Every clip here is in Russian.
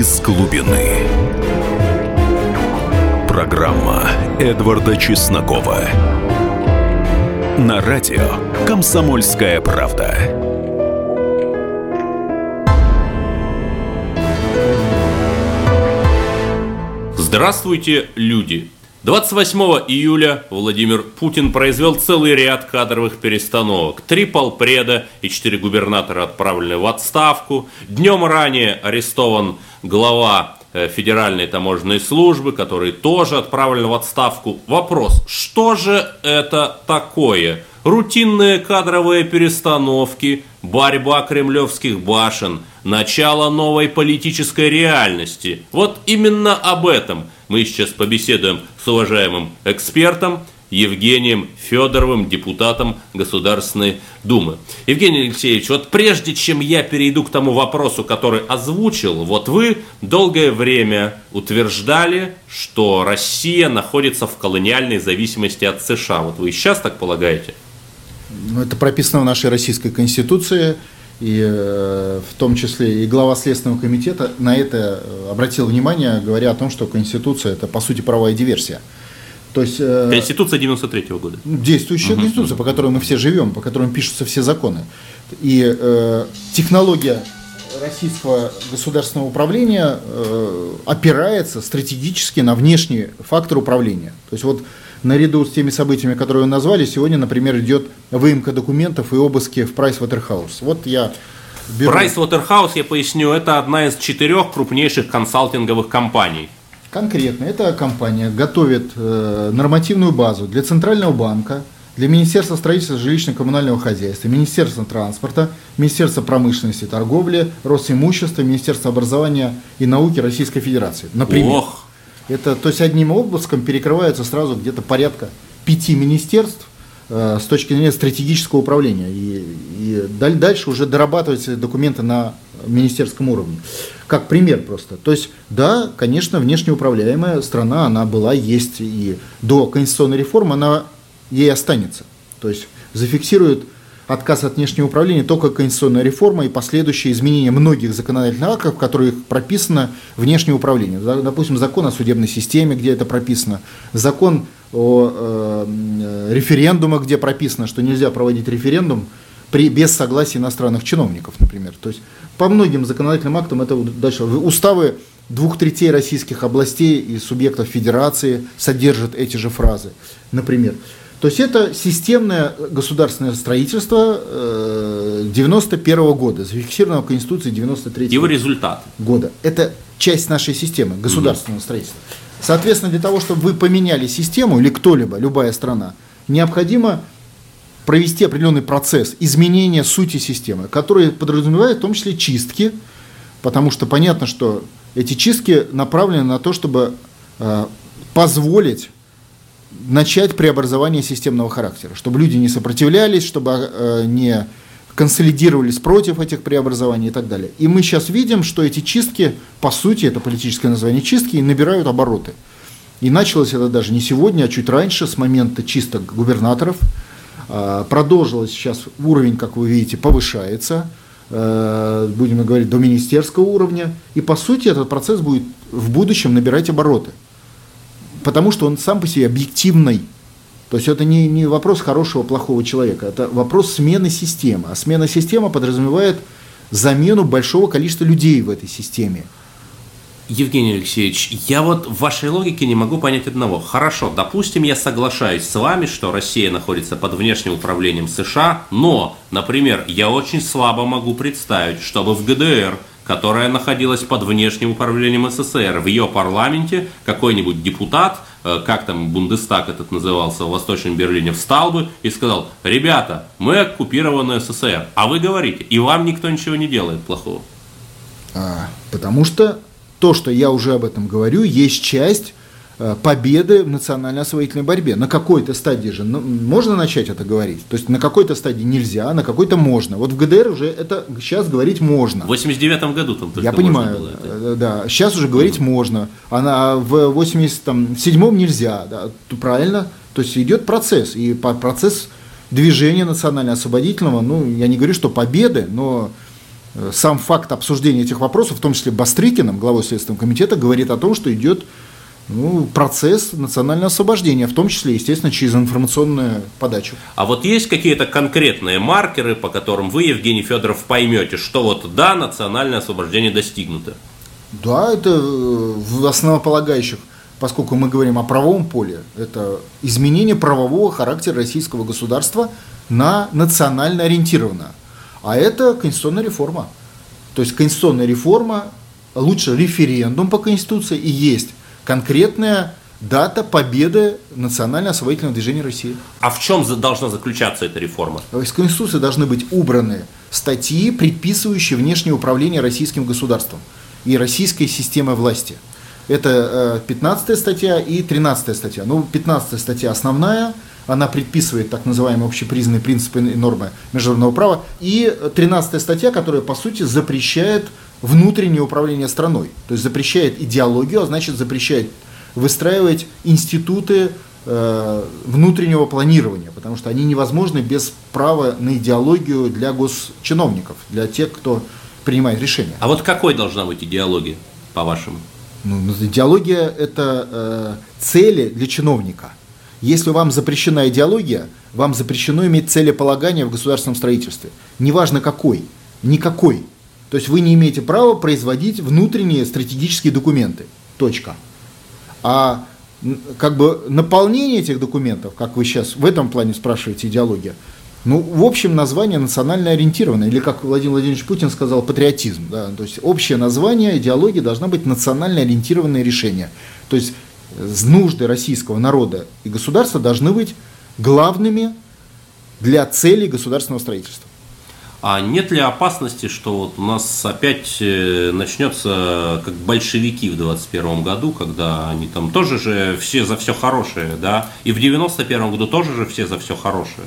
из глубины. Программа Эдварда Чеснокова. На радио «Комсомольская правда». Здравствуйте, люди! 28 июля Владимир Путин произвел целый ряд кадровых перестановок. Три полпреда и четыре губернатора отправлены в отставку. Днем ранее арестован глава э, Федеральной таможенной службы, который тоже отправлен в отставку. Вопрос, что же это такое? Рутинные кадровые перестановки, борьба кремлевских башен, начало новой политической реальности. Вот именно об этом – мы сейчас побеседуем с уважаемым экспертом Евгением Федоровым, депутатом Государственной Думы. Евгений Алексеевич, вот прежде чем я перейду к тому вопросу, который озвучил, вот вы долгое время утверждали, что Россия находится в колониальной зависимости от США. Вот вы сейчас так полагаете? Ну, это прописано в нашей российской конституции и э, в том числе и глава Следственного комитета на это э, обратил внимание, говоря о том, что Конституция – это, по сути, правовая диверсия. То есть, э, Конституция 93 -го года. Действующая угу, Конституция, по которой мы все живем, по которой пишутся все законы. И э, технология российского государственного управления э, опирается стратегически на внешние факторы управления. То есть вот наряду с теми событиями, которые вы назвали, сегодня, например, идет выемка документов и обыски в Price Waterhouse. Вот я беру... Price Waterhouse, я поясню, это одна из четырех крупнейших консалтинговых компаний. Конкретно, эта компания готовит э, нормативную базу для Центрального банка, для Министерства строительства жилищно-коммунального хозяйства, Министерства транспорта, Министерства промышленности и торговли, Росимущества, Министерства образования и науки Российской Федерации. Например. Ох. Это, то есть одним обыском перекрывается сразу где-то порядка пяти министерств э, с точки зрения стратегического управления. И, и дальше уже дорабатываются документы на министерском уровне. Как пример просто. То есть, да, конечно, внешне управляемая страна, она была, есть и до конституционной реформы, она ей останется. То есть зафиксирует отказ от внешнего управления только конституционная реформа и последующие изменения многих законодательных актов, в которых прописано внешнее управление. Допустим, закон о судебной системе, где это прописано, закон о э, референдумах, где прописано, что нельзя проводить референдум при, без согласия иностранных чиновников, например. То есть по многим законодательным актам это дальше. Уставы двух третей российских областей и субъектов федерации содержат эти же фразы, например. То есть это системное государственное строительство 91 э, года, зафиксированного в Конституции 93 Его результат. года. Это часть нашей системы государственного угу. строительства. Соответственно, для того, чтобы вы поменяли систему, или кто-либо, любая страна, необходимо провести определенный процесс изменения сути системы, который подразумевает в том числе чистки, потому что понятно, что эти чистки направлены на то, чтобы э, позволить начать преобразование системного характера, чтобы люди не сопротивлялись, чтобы э, не консолидировались против этих преобразований и так далее. И мы сейчас видим, что эти чистки, по сути, это политическое название чистки, набирают обороты. И началось это даже не сегодня, а чуть раньше, с момента чисток губернаторов. Э, продолжилось сейчас уровень, как вы видите, повышается, э, будем говорить, до министерского уровня. И, по сути, этот процесс будет в будущем набирать обороты потому что он сам по себе объективный. То есть это не, не вопрос хорошего, плохого человека, это вопрос смены системы. А смена системы подразумевает замену большого количества людей в этой системе. Евгений Алексеевич, я вот в вашей логике не могу понять одного. Хорошо, допустим, я соглашаюсь с вами, что Россия находится под внешним управлением США, но, например, я очень слабо могу представить, чтобы в ГДР которая находилась под внешним управлением СССР. В ее парламенте какой-нибудь депутат, э, как там Бундестаг этот назывался в Восточном Берлине, встал бы и сказал, ребята, мы оккупированы СССР, а вы говорите, и вам никто ничего не делает плохого. А, потому что то, что я уже об этом говорю, есть часть победы в национально-освоительной борьбе. На какой-то стадии же ну, можно начать это говорить. То есть на какой-то стадии нельзя, на какой-то можно. Вот в ГДР уже это сейчас говорить можно. В 89 году там только Я понимаю, было это. Э, да. Сейчас уже говорить угу. можно. А в 87-м нельзя. Да, правильно? То есть идет процесс. И процесс движения национально-освободительного, ну, я не говорю, что победы, но э, сам факт обсуждения этих вопросов, в том числе Бастрыкиным, главой Следственного комитета, говорит о том, что идет ну, процесс национального освобождения, в том числе, естественно, через информационную подачу. А вот есть какие-то конкретные маркеры, по которым вы, Евгений Федоров, поймете, что вот да, национальное освобождение достигнуто? Да, это э, в основополагающих, поскольку мы говорим о правовом поле, это изменение правового характера российского государства на национально ориентированное. А это конституционная реформа. То есть конституционная реформа, лучше референдум по Конституции и есть конкретная дата победы национально-освободительного движения России. А в чем должна заключаться эта реформа? Из Конституции должны быть убраны статьи, предписывающие внешнее управление российским государством и российской системой власти. Это 15 э, статья и 13 статья. Ну, 15 статья основная, она предписывает так называемые общепризнанные принципы и нормы международного права. И 13 статья, которая, по сути, запрещает внутреннее управление страной. То есть запрещает идеологию, а значит запрещает выстраивать институты э, внутреннего планирования, потому что они невозможны без права на идеологию для госчиновников, для тех, кто принимает решения. А вот какой должна быть идеология, по-вашему? Ну, ну идеология – это э, цели для чиновника. Если вам запрещена идеология, вам запрещено иметь целеполагание в государственном строительстве. Неважно какой, никакой. То есть вы не имеете права производить внутренние стратегические документы. Точка. А как бы наполнение этих документов, как вы сейчас в этом плане спрашиваете, идеология, ну, в общем, название национально ориентированное, или, как Владимир Владимирович Путин сказал, патриотизм. Да? То есть общее название идеологии должна быть национально ориентированное решение. То есть нужды российского народа и государства должны быть главными для целей государственного строительства. А нет ли опасности, что вот у нас опять э, начнется как большевики в 21 году, когда они там тоже же все за все хорошее, да? И в 91 году тоже же все за все хорошее.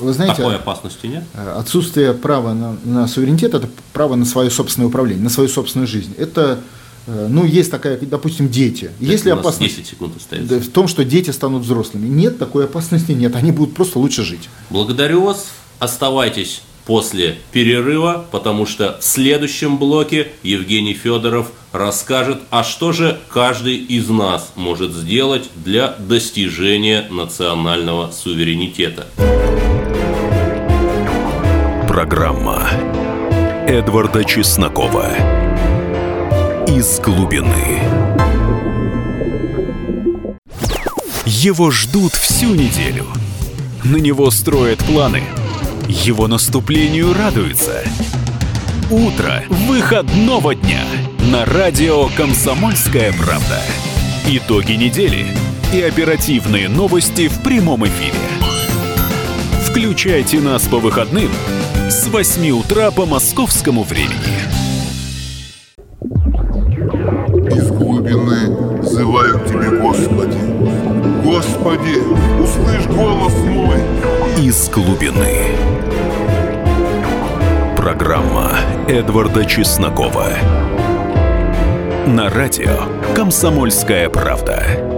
Вы знаете, Такой опасности нет? Э, отсутствие права на, на суверенитет – это право на свое собственное управление, на свою собственную жизнь. Это э, ну, есть такая, допустим, дети. Так Если опасность 10 секунд остается. в том, что дети станут взрослыми. Нет, такой опасности нет. Они будут просто лучше жить. Благодарю вас. Оставайтесь после перерыва, потому что в следующем блоке Евгений Федоров расскажет, а что же каждый из нас может сделать для достижения национального суверенитета. Программа Эдварда Чеснокова «Из глубины». Его ждут всю неделю. На него строят планы – его наступлению радуются. Утро выходного дня на радио «Комсомольская правда». Итоги недели и оперативные новости в прямом эфире. Включайте нас по выходным с 8 утра по московскому времени. Эдварда Чеснокова. На радио «Комсомольская правда».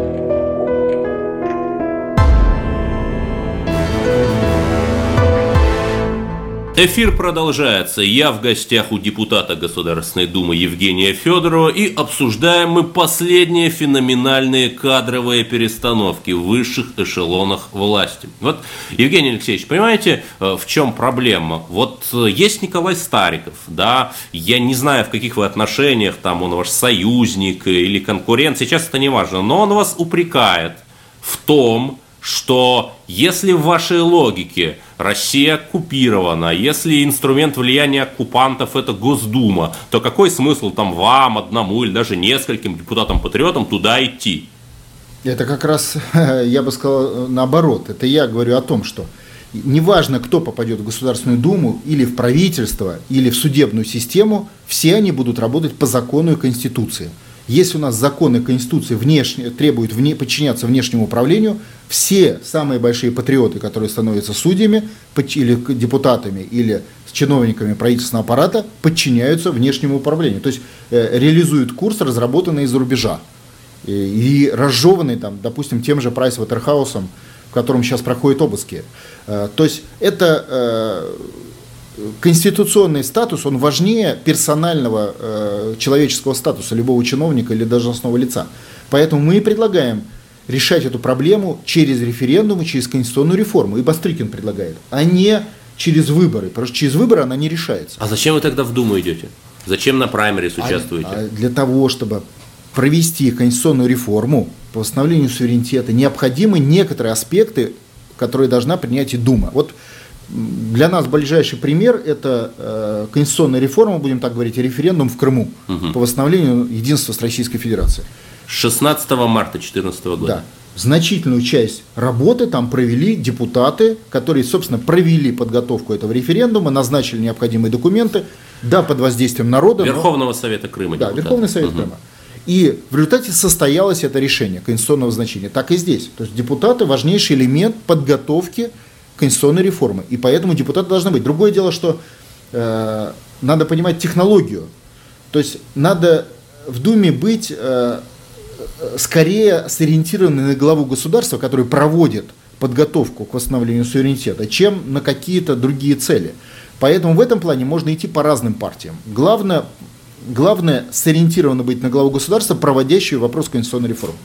Эфир продолжается. Я в гостях у депутата Государственной Думы Евгения Федорова и обсуждаем мы последние феноменальные кадровые перестановки в высших эшелонах власти. Вот, Евгений Алексеевич, понимаете, э, в чем проблема? Вот э, есть Николай Стариков, да, я не знаю, в каких вы отношениях, там он ваш союзник или конкурент, сейчас это не важно, но он вас упрекает в том, что если в вашей логике Россия оккупирована, если инструмент влияния оккупантов это Госдума, то какой смысл там вам, одному или даже нескольким депутатам-патриотам туда идти? Это как раз, я бы сказал, наоборот. Это я говорю о том, что неважно, кто попадет в Государственную Думу, или в правительство, или в судебную систему, все они будут работать по закону и Конституции. Если у нас законы Конституции внешне, требуют вне, подчиняться внешнему управлению, все самые большие патриоты, которые становятся судьями или депутатами, или чиновниками правительственного аппарата, подчиняются внешнему управлению. То есть э, реализуют курс, разработанный из-за рубежа. И, и разжеванный, там, допустим, тем же Прайс Ватерхаусом, в котором сейчас проходят обыски. Э, то есть это э, конституционный статус, он важнее персонального э, человеческого статуса любого чиновника или должностного лица. Поэтому мы и предлагаем решать эту проблему через референдум и через конституционную реформу. И Бастрыкин предлагает, а не через выборы. Потому что через выборы она не решается. А зачем вы тогда в Думу идете? Зачем на праймерис участвуете? А, а для того, чтобы провести конституционную реформу по восстановлению суверенитета, необходимы некоторые аспекты, которые должна принять и Дума. Вот для нас ближайший пример – это э, конституционная реформа, будем так говорить, референдум в Крыму угу. по восстановлению единства с Российской Федерацией. 16 марта 2014 года. Да. Значительную часть работы там провели депутаты, которые, собственно, провели подготовку этого референдума, назначили необходимые документы, да, под воздействием народа. Верховного но... Совета Крыма. Да, депутаты. Верховный Совет угу. Крыма. И в результате состоялось это решение конституционного значения. Так и здесь. То есть депутаты – важнейший элемент подготовки конституционной реформы. И поэтому депутаты должны быть. Другое дело, что э, надо понимать технологию. То есть надо в Думе быть э, скорее сориентированы на главу государства, который проводит подготовку к восстановлению суверенитета, чем на какие-то другие цели. Поэтому в этом плане можно идти по разным партиям. Главное Главное сориентированно быть на главу государства, проводящую вопрос конституционной реформы.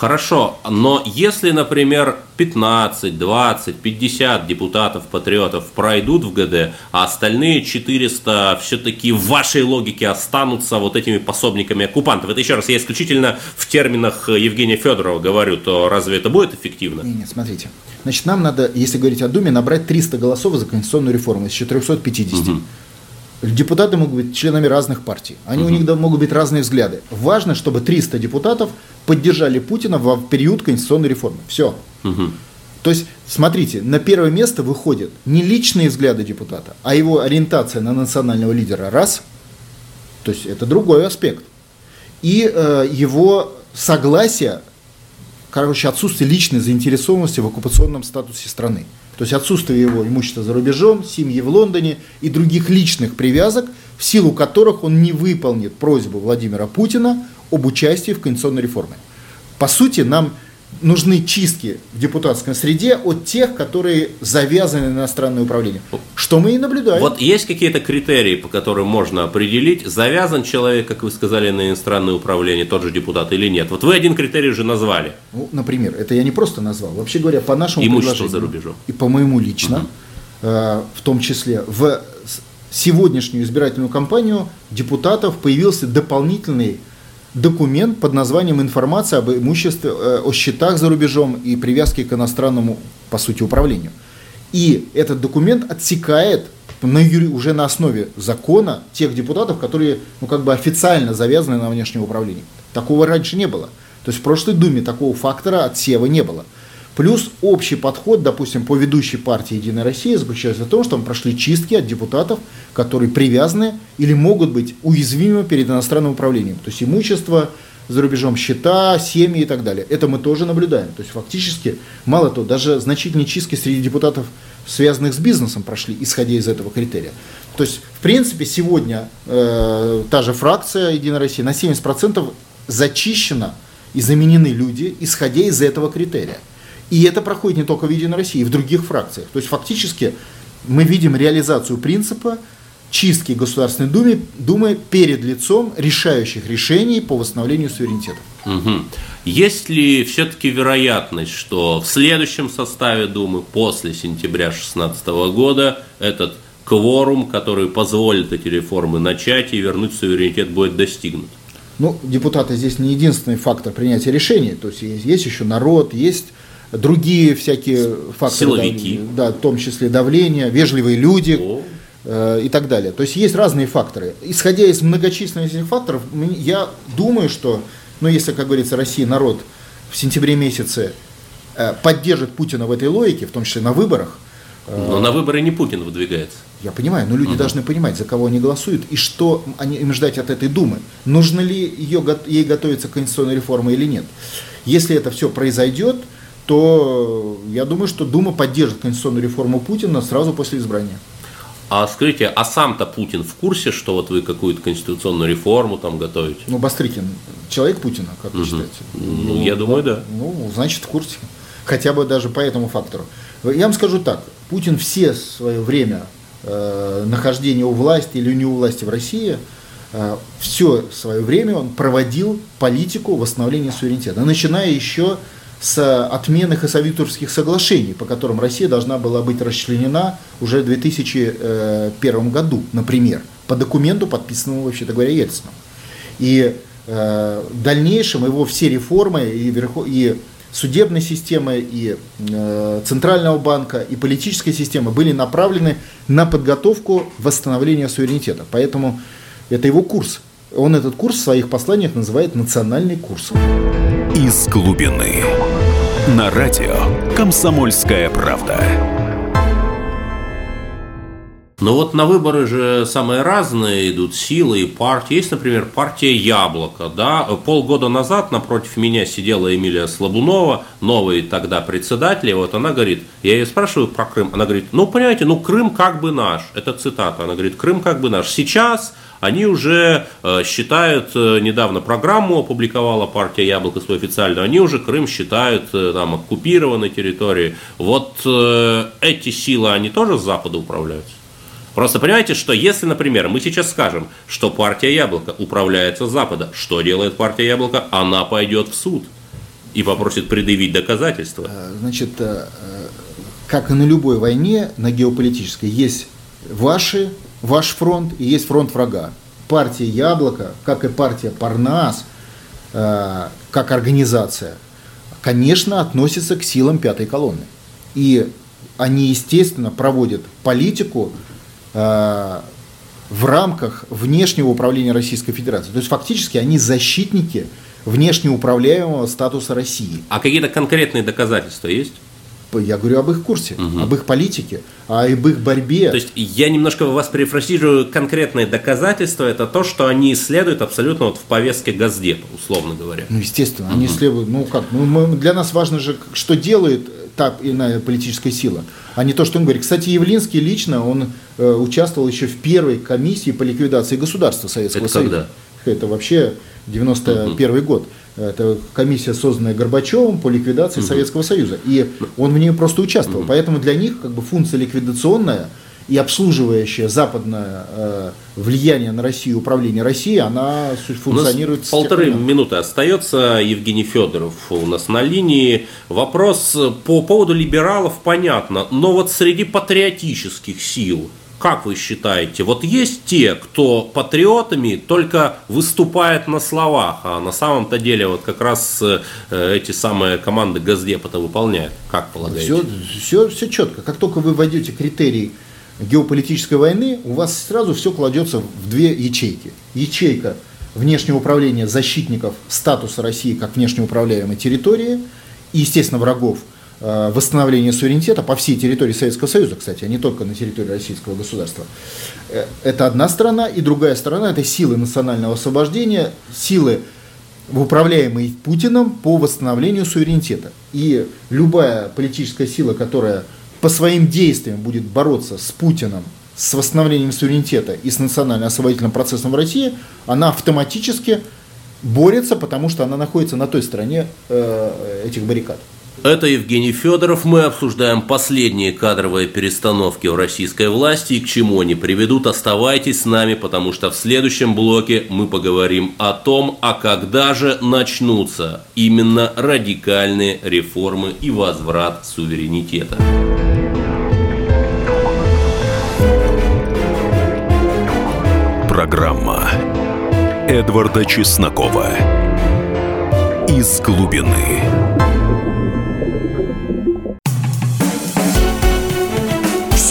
Хорошо, но если, например, 15, 20, 50 депутатов-патриотов пройдут в ГД, а остальные 400 все-таки в вашей логике останутся вот этими пособниками оккупантов, это еще раз я исключительно в терминах Евгения Федорова говорю, то разве это будет эффективно? Нет, нет, смотрите. Значит, нам надо, если говорить о Думе, набрать 300 голосов за конституционную реформу из 450. Угу. Депутаты могут быть членами разных партий. Они, угу. У них могут быть разные взгляды. Важно, чтобы 300 депутатов поддержали Путина в период конституционной реформы. Все. Угу. То есть, смотрите, на первое место выходят не личные взгляды депутата, а его ориентация на национального лидера. Раз. То есть, это другой аспект. И э, его согласие, короче, отсутствие личной заинтересованности в оккупационном статусе страны. То есть отсутствие его имущества за рубежом, семьи в Лондоне и других личных привязок, в силу которых он не выполнит просьбу Владимира Путина об участии в конституционной реформе. По сути, нам нужны чистки в депутатской среде от тех, которые завязаны на иностранное управление. Что мы и наблюдаем. Вот есть какие-то критерии, по которым можно определить, завязан человек, как вы сказали, на иностранное управление, тот же депутат или нет. Вот вы один критерий уже назвали. Ну, например, это я не просто назвал. Вообще говоря, по нашему Имущество за рубежом. И по моему лично, угу. э, в том числе, в сегодняшнюю избирательную кампанию депутатов появился дополнительный документ под названием «Информация об имуществе, э, о счетах за рубежом и привязке к иностранному, по сути, управлению». И этот документ отсекает на, уже на основе закона тех депутатов, которые ну, как бы официально завязаны на внешнее управление. Такого раньше не было. То есть в прошлой Думе такого фактора отсева не было. Плюс общий подход, допустим, по ведущей партии «Единая Россия» заключается в том, что там прошли чистки от депутатов, которые привязаны или могут быть уязвимы перед иностранным управлением. То есть имущество за рубежом, счета, семьи и так далее. Это мы тоже наблюдаем. То есть фактически, мало того, даже значительные чистки среди депутатов, связанных с бизнесом, прошли, исходя из этого критерия. То есть, в принципе, сегодня э, та же фракция «Единая Россия» на 70% зачищена и заменены люди, исходя из этого критерия. И это проходит не только в Единой России, и в других фракциях. То есть фактически мы видим реализацию принципа чистки Государственной Думы, Думы перед лицом решающих решений по восстановлению суверенитета. Угу. Есть ли все-таки вероятность, что в следующем составе Думы после сентября 2016 года этот кворум, который позволит эти реформы начать и вернуть суверенитет, будет достигнут? Ну, депутаты здесь не единственный фактор принятия решений. То есть есть, есть еще народ, есть другие всякие факторы, Силовики. Да, в том числе давление, вежливые люди О. э, и так далее. То есть есть разные факторы. Исходя из многочисленных этих факторов, я думаю, что, ну если, как говорится, Россия, народ в сентябре месяце э, поддержит Путина в этой логике, в том числе на выборах. Э, но на выборы не Путин выдвигается. Я понимаю, но люди угу. должны понимать, за кого они голосуют и что они, им ждать от этой Думы. Нужно ли ее, ей готовиться к конституционной реформе или нет. Если это все произойдет, то я думаю, что Дума поддержит конституционную реформу Путина сразу после избрания. А скажите, а сам-то Путин в курсе, что вот вы какую-то конституционную реформу там готовите? Ну, Бастрыкин, человек Путина, как вы угу. считаете? Ну, ну, я думаю, да. Ну, значит, в курсе. Хотя бы даже по этому фактору. Я вам скажу так, Путин все свое время э, нахождения у власти или не у власти в России, э, все свое время он проводил политику восстановления суверенитета, начиная еще с отмены Хасавитурских соглашений, по которым Россия должна была быть расчленена уже в 2001 году, например, по документу, подписанному, вообще-то говоря, Ельцином. И э, в дальнейшем его все реформы и, верхо, и судебной системы, и э, Центрального банка, и политической системы были направлены на подготовку восстановления суверенитета. Поэтому это его курс. Он этот курс в своих посланиях называет национальный курс. Из глубины. На радио «Комсомольская правда». Но вот на выборы же самые разные идут силы и партии. Есть, например, партия «Яблоко». Да? Полгода назад напротив меня сидела Эмилия Слабунова, новый тогда председатель. И вот она говорит, я ее спрашиваю про Крым. Она говорит, ну, понимаете, ну, Крым как бы наш. Это цитата. Она говорит, Крым как бы наш. Сейчас они уже э, считают, э, недавно программу опубликовала партия Яблоко свою официальную, они уже Крым считают э, там оккупированной территорией. Вот эти силы, они тоже с Запада управляются? Просто понимаете, что если, например, мы сейчас скажем, что партия Яблоко управляется с Запада, что делает партия Яблоко? Она пойдет в суд и попросит предъявить доказательства. Значит, как и на любой войне, на геополитической, есть ваши ваш фронт и есть фронт врага. Партия Яблоко, как и партия Парнас, э, как организация, конечно, относится к силам пятой колонны. И они, естественно, проводят политику э, в рамках внешнего управления Российской Федерации. То есть фактически они защитники внешнеуправляемого статуса России. А какие-то конкретные доказательства есть? Я говорю об их курсе, угу. об их политике, об их борьбе. То есть я немножко вас перефразирую, конкретные доказательства это то, что они исследуют абсолютно вот в повестке Газдепа, условно говоря. Ну, естественно, угу. они исследуют, ну как, ну, мы, для нас важно же, что делает та иная политическая сила, а не то, что он говорит. Кстати, Явлинский лично, он э, участвовал еще в первой комиссии по ликвидации государства Советского это Союза. Когда? Это вообще 91 угу. год. Это комиссия, созданная Горбачевым по ликвидации угу. Советского Союза. И он в ней просто участвовал. Угу. Поэтому для них как бы функция ликвидационная и обслуживающая западное э, влияние на Россию, управление Россией, она функционирует. У нас полторы минуты остается. Евгений Федоров у нас на линии. Вопрос по поводу либералов понятно, но вот среди патриотических сил как вы считаете, вот есть те, кто патриотами только выступает на словах, а на самом-то деле вот как раз э, эти самые команды Газдепа-то выполняют? Как полагаете? Все, все, все четко. Как только вы войдете критерий геополитической войны, у вас сразу все кладется в две ячейки. Ячейка внешнего управления защитников статуса России как внешнеуправляемой территории и, естественно, врагов – Э, восстановления суверенитета по всей территории Советского Союза, кстати, а не только на территории российского государства. Э, это одна сторона, и другая сторона – это силы национального освобождения, силы, управляемые Путиным по восстановлению суверенитета. И любая политическая сила, которая по своим действиям будет бороться с Путиным, с восстановлением суверенитета и с национально-освободительным процессом в России, она автоматически борется, потому что она находится на той стороне э, этих баррикад. Это Евгений Федоров. Мы обсуждаем последние кадровые перестановки в российской власти и к чему они приведут. Оставайтесь с нами, потому что в следующем блоке мы поговорим о том, а когда же начнутся именно радикальные реформы и возврат суверенитета. Программа Эдварда Чеснокова «Из глубины».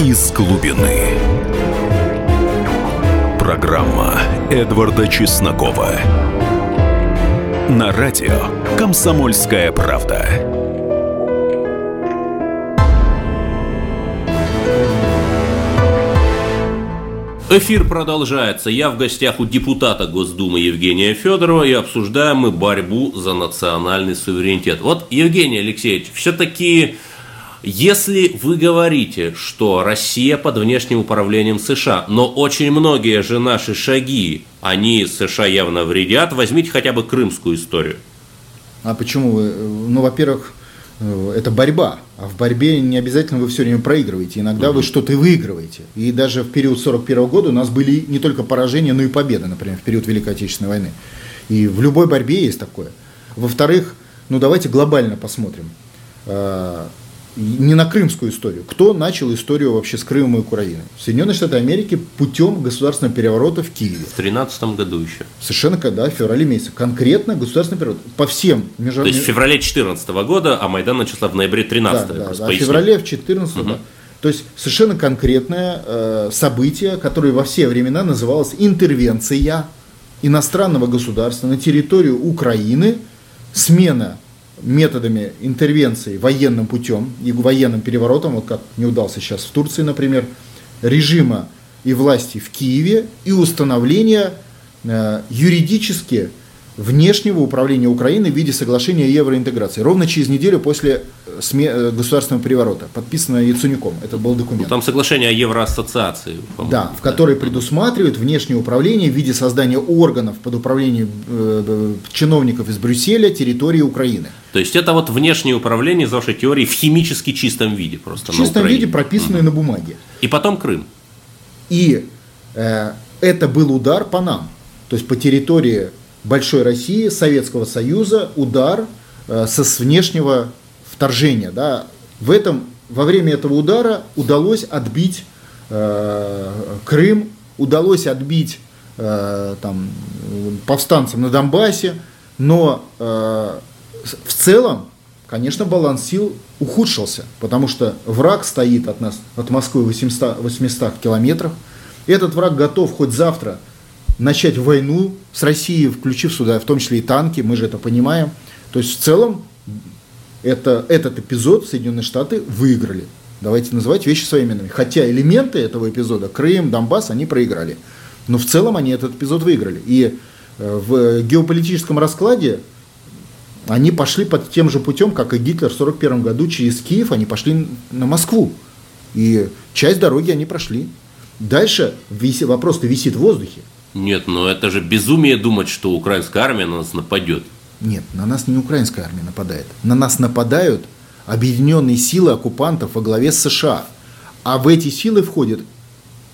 из глубины. Программа Эдварда Чеснокова. На радио «Комсомольская правда». Эфир продолжается. Я в гостях у депутата Госдумы Евгения Федорова и обсуждаем мы борьбу за национальный суверенитет. Вот, Евгений Алексеевич, все-таки, если вы говорите, что Россия под внешним управлением США, но очень многие же наши шаги, они США явно вредят, возьмите хотя бы крымскую историю. А почему вы? Ну, во-первых, э, это борьба. А в борьбе не обязательно вы все время проигрываете. Иногда угу. вы что-то выигрываете. И даже в период 41 года у нас были не только поражения, но и победы, например, в период Великой Отечественной войны. И в любой борьбе есть такое. Во-вторых, ну давайте глобально посмотрим. А, не на крымскую историю. Кто начал историю вообще с Крымом и Украиной? Соединенные Штаты Америки путем государственного переворота в Киеве. В 2013 году еще. Совершенно когда, в феврале месяце. Конкретно государственный переворот. По всем международным... То есть в феврале 2014 года, а Майдан начался в ноябре 2013 да, да, да, в феврале в 2014 угу. да. То есть совершенно конкретное э, событие, которое во все времена называлось интервенция иностранного государства на территорию Украины, смена методами интервенции военным путем и военным переворотом, вот как не удался сейчас в Турции, например, режима и власти в Киеве и установления э, юридически внешнего управления Украины в виде соглашения евроинтеграции. Ровно через неделю после государственного переворота, подписано Яценюком. Это был документ. Ну, там соглашение о евроассоциации. Да, в которой да. предусматривает внешнее управление в виде создания органов под управлением э, чиновников из Брюсселя территории Украины. То есть это вот внешнее управление, из вашей теории, в химически чистом виде просто В чистом виде, прописанное угу. на бумаге. И потом Крым. И э, это был удар по нам. То есть по территории большой России, Советского Союза, удар э, со с внешнего вторжения. Да. В этом, во время этого удара удалось отбить э, Крым, удалось отбить э, там, повстанцам на Донбассе, но э, в целом, конечно, баланс сил ухудшился, потому что враг стоит от нас, от Москвы 800, 800 километров. Этот враг готов хоть завтра начать войну с Россией, включив сюда в том числе и танки, мы же это понимаем. То есть в целом это, этот эпизод Соединенные Штаты выиграли. Давайте называть вещи своими именами. Хотя элементы этого эпизода, Крым, Донбасс, они проиграли. Но в целом они этот эпизод выиграли. И э, в геополитическом раскладе они пошли под тем же путем, как и Гитлер в 1941 году через Киев, они пошли на Москву. И часть дороги они прошли. Дальше вопрос-то висит в воздухе. Нет, но это же безумие думать, что украинская армия на нас нападет. Нет, на нас не украинская армия нападает. На нас нападают объединенные силы оккупантов во главе с США. А в эти силы входят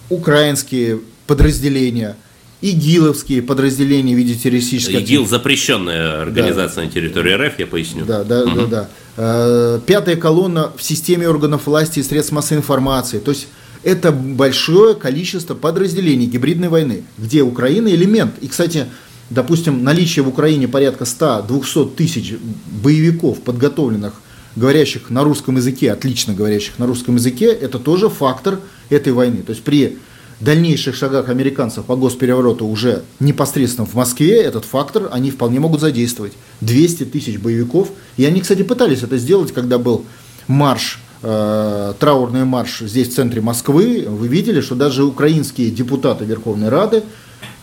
украинские подразделения, ИГИЛовские подразделения в виде террористических... ИГИЛ запрещенная организация да. на территории РФ, я поясню. Да, да, угу. да, да. Э, пятая колонна в системе органов власти и средств массовой информации. То есть это большое количество подразделений гибридной войны, где Украина элемент. И, кстати, допустим, наличие в Украине порядка 100-200 тысяч боевиков, подготовленных, говорящих на русском языке, отлично говорящих на русском языке, это тоже фактор этой войны. То есть при дальнейших шагах американцев по госперевороту уже непосредственно в Москве этот фактор они вполне могут задействовать. 200 тысяч боевиков. И они, кстати, пытались это сделать, когда был марш Э, траурный марш здесь в центре Москвы, вы видели, что даже украинские депутаты Верховной Рады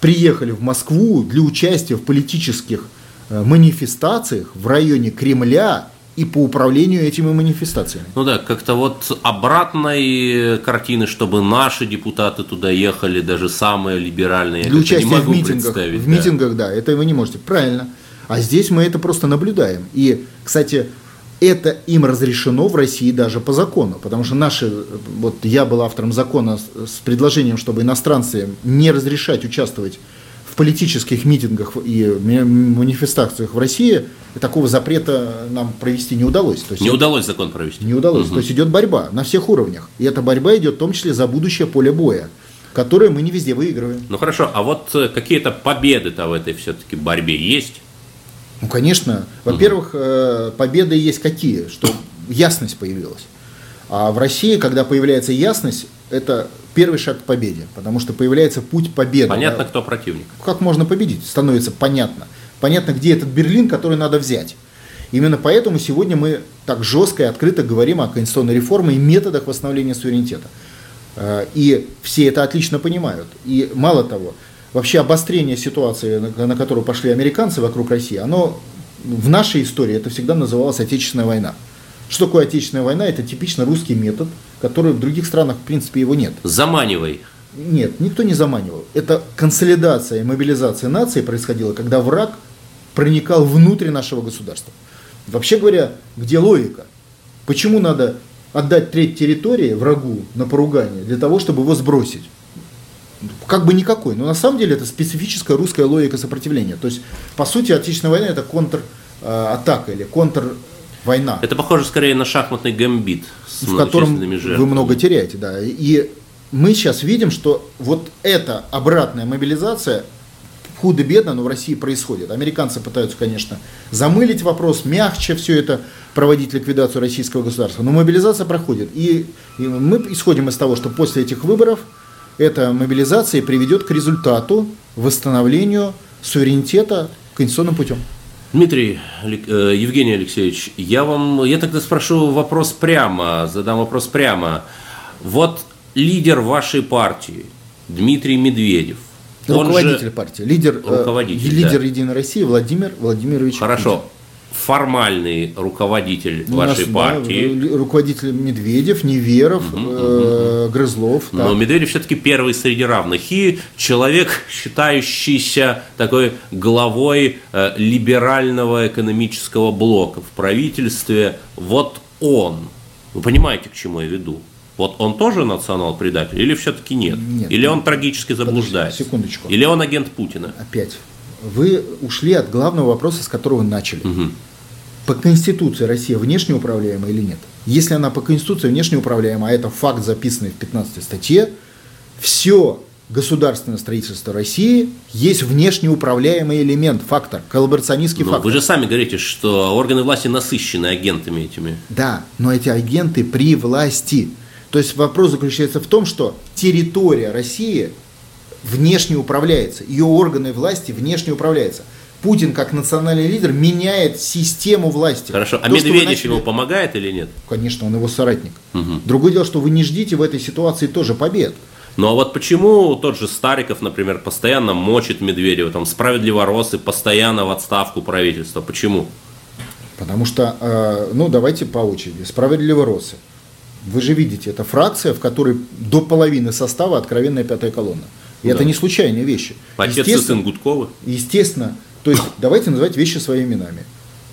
приехали в Москву для участия в политических э, манифестациях в районе Кремля и по управлению этими манифестациями. Ну да, как-то вот обратной картины, чтобы наши депутаты туда ехали, даже самые либеральные, для участия не могу в митингах. В да. митингах, да, это вы не можете. Правильно. А здесь мы это просто наблюдаем. И, кстати, это им разрешено в России даже по закону, потому что наши, вот я был автором закона с предложением, чтобы иностранцы не разрешать участвовать в политических митингах и манифестациях в России, такого запрета нам провести не удалось. То есть не удалось закон провести. Не удалось. Угу. То есть идет борьба на всех уровнях. И эта борьба идет в том числе за будущее поле боя которое мы не везде выигрываем. Ну хорошо, а вот э, какие-то победы-то в этой все-таки борьбе есть? Ну, конечно. Во-первых, э, победы есть какие? Что ясность появилась. А в России, когда появляется ясность, это первый шаг к победе, потому что появляется путь победы. Понятно, да? кто противник. Как можно победить, становится понятно. Понятно, где этот Берлин, который надо взять. Именно поэтому сегодня мы так жестко и открыто говорим о конституционной реформе и методах восстановления суверенитета. Э, И все это отлично понимают. И мало того, вообще обострение ситуации, на на которую пошли американцы вокруг России, оно в нашей истории это всегда называлось Отечественная война. Что такое Отечественная война? Это типично русский метод, который в других странах, в принципе, его нет. Заманивай. Нет, никто не заманивал. Это консолидация и мобилизация нации происходила, когда враг проникал внутрь нашего государства. Вообще говоря, где логика? Почему надо отдать треть территории врагу на поругание для того, чтобы его сбросить? Как бы никакой. Но на самом деле это специфическая русская логика сопротивления. То есть, по сути, Отечественная война это контр-атака или контр-война. Это похоже скорее на шахматный гамбит с в котором многочисленными вы жертвами. много теряете, да. И мы сейчас видим, что вот эта обратная мобилизация худо-бедно, но в России происходит. Американцы пытаются, конечно, замылить вопрос, мягче все это проводить ликвидацию российского государства. Но мобилизация проходит. И, и мы исходим из того, что после этих выборов эта мобилизация приведет к результату восстановлению суверенитета конституционным путем. Дмитрий, э, Евгений Алексеевич, я вам, я тогда спрошу вопрос прямо, задам вопрос прямо. Вот лидер вашей партии, Дмитрий Медведев, он Руководитель же, партии, лидер, э, Руководитель, лидер да. Единой России Владимир Владимирович хорошо, формальный руководитель Ну, у нас, вашей да, партии, ли- руководитель Медведев, Неверов, э, Грызлов. Но так. Медведев все-таки первый среди равных. И человек, считающийся такой главой э, либерального экономического блока в правительстве, вот он. Вы понимаете, к чему я веду? Вот он тоже национал-предатель или все-таки нет? Нет. Или он трагически заблуждается? секундочку. Или он агент Путина? Опять. Вы ушли от главного вопроса, с которого начали. Мгм. По Конституции Россия внешнеуправляема или нет? Если она по Конституции внешнеуправляема, а это факт, записанный в 15 статье, все государственное строительство России есть внешнеуправляемый элемент, фактор, коллаборационистский Ну, фактор. вы же сами говорите, что органы власти насыщены агентами этими. Да, но эти агенты при власти. То есть вопрос заключается в том, что территория России внешне управляется, ее органы власти внешне управляются. Путин, как национальный лидер, меняет систему власти. Хорошо, а То, Медведев начали- ему помогает или нет? Конечно, он его соратник. Мгм. Другое дело, что вы не ждите в этой ситуации тоже побед. Ну а вот почему тот же Стариков, например, постоянно мочит Медведева, там справедливо росы, постоянно в отставку правительства? Почему? Потому что, э, ну, давайте по очереди. Справедливо росы. Вы же видите, это фракция, в которой до половины состава откровенная пятая колонна. И Да. это не случайные вещи. Отец и сын Гудковы? Естественно, то есть давайте называть вещи своими именами.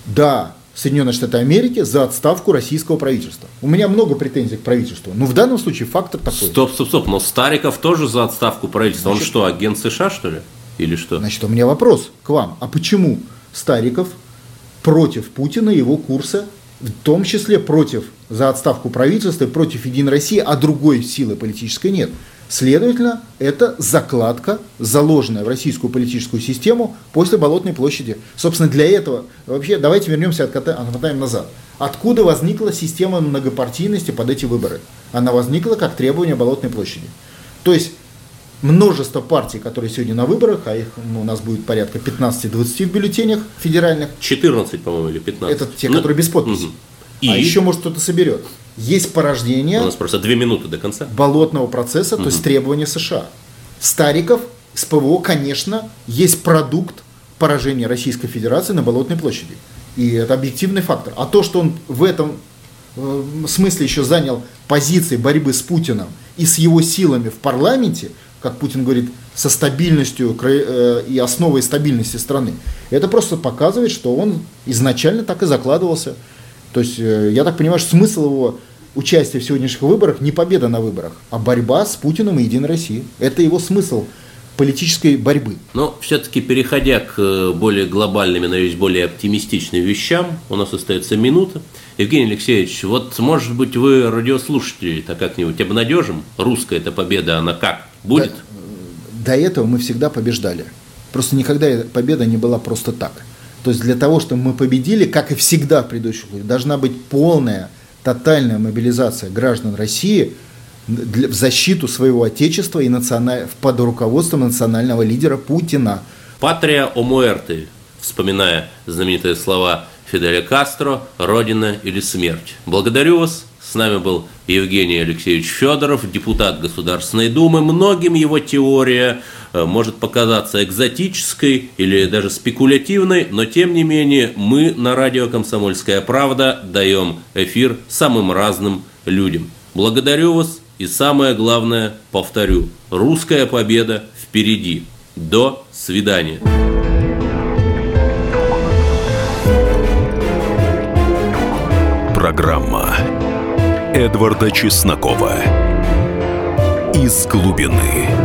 Да, Соединенные Штаты Америки за отставку российского правительства. У меня много претензий к правительству, но в данном случае фактор такой. Стоп, стоп, стоп, но Стариков тоже за отставку правительства. Он Значит- что, агент США, что ли? Или что? Значит, у меня вопрос к вам. А почему Стариков против Путина и его курса, в том числе против за отставку правительства, и против Единой России, а другой силы политической нет? Следовательно, это закладка, заложенная в российскую политическую систему после Болотной площади. Собственно, для этого, вообще, давайте вернемся, отката- отмотаем назад. Откуда возникла система многопартийности под эти выборы? Она возникла как требование Болотной площади. То есть, множество партий, которые сегодня на выборах, а их ну, у нас будет порядка 15-20 в бюллетенях федеральных, 14, по-моему, или 15. это те, Ну, которые без подписи. мгм. И А еще, может, кто-то соберет. Есть порождение у нас просто две минуты до конца. болотного процесса, то есть требования США. Стариков с ПВО, конечно, есть продукт поражения Российской Федерации на Болотной площади. И это объективный фактор. А то, что он в этом э, смысле еще занял позиции борьбы с Путиным и с его силами в парламенте, как Путин говорит, со стабильностью э, и основой стабильности страны, это просто показывает, что он изначально так и закладывался. То есть, э, я так понимаю, что смысл его участия в сегодняшних выборах не победа на выборах, а борьба с Путиным и Единой Россией. Это его смысл политической борьбы. Но все-таки переходя к э, более глобальным и, надеюсь, более оптимистичным вещам, у нас остается минута. Евгений Алексеевич, вот, может быть, вы радиослушатели-то как-нибудь обнадежим? Русская эта победа, она как? Будет? До этого мы всегда побеждали. Просто никогда победа не была просто так. То есть для того, чтобы мы победили, как и всегда в предыдущих выборах, должна быть полная, тотальная мобилизация граждан России для- в защиту своего отечества и националь- под руководством национального лидера Путина. Патрия о муэрте, вспоминая знаменитые слова Фиделя Кастро, Родина или смерть. Благодарю вас. С нами был Евгений Алексеевич Федоров, депутат Государственной Думы. Многим его теория может показаться экзотической или даже спекулятивной, но тем не менее мы на радио «Комсомольская правда» даем эфир самым разным людям. Благодарю вас и самое главное, повторю, русская победа впереди. До свидания. Программа Эдварда Чеснокова «Из глубины».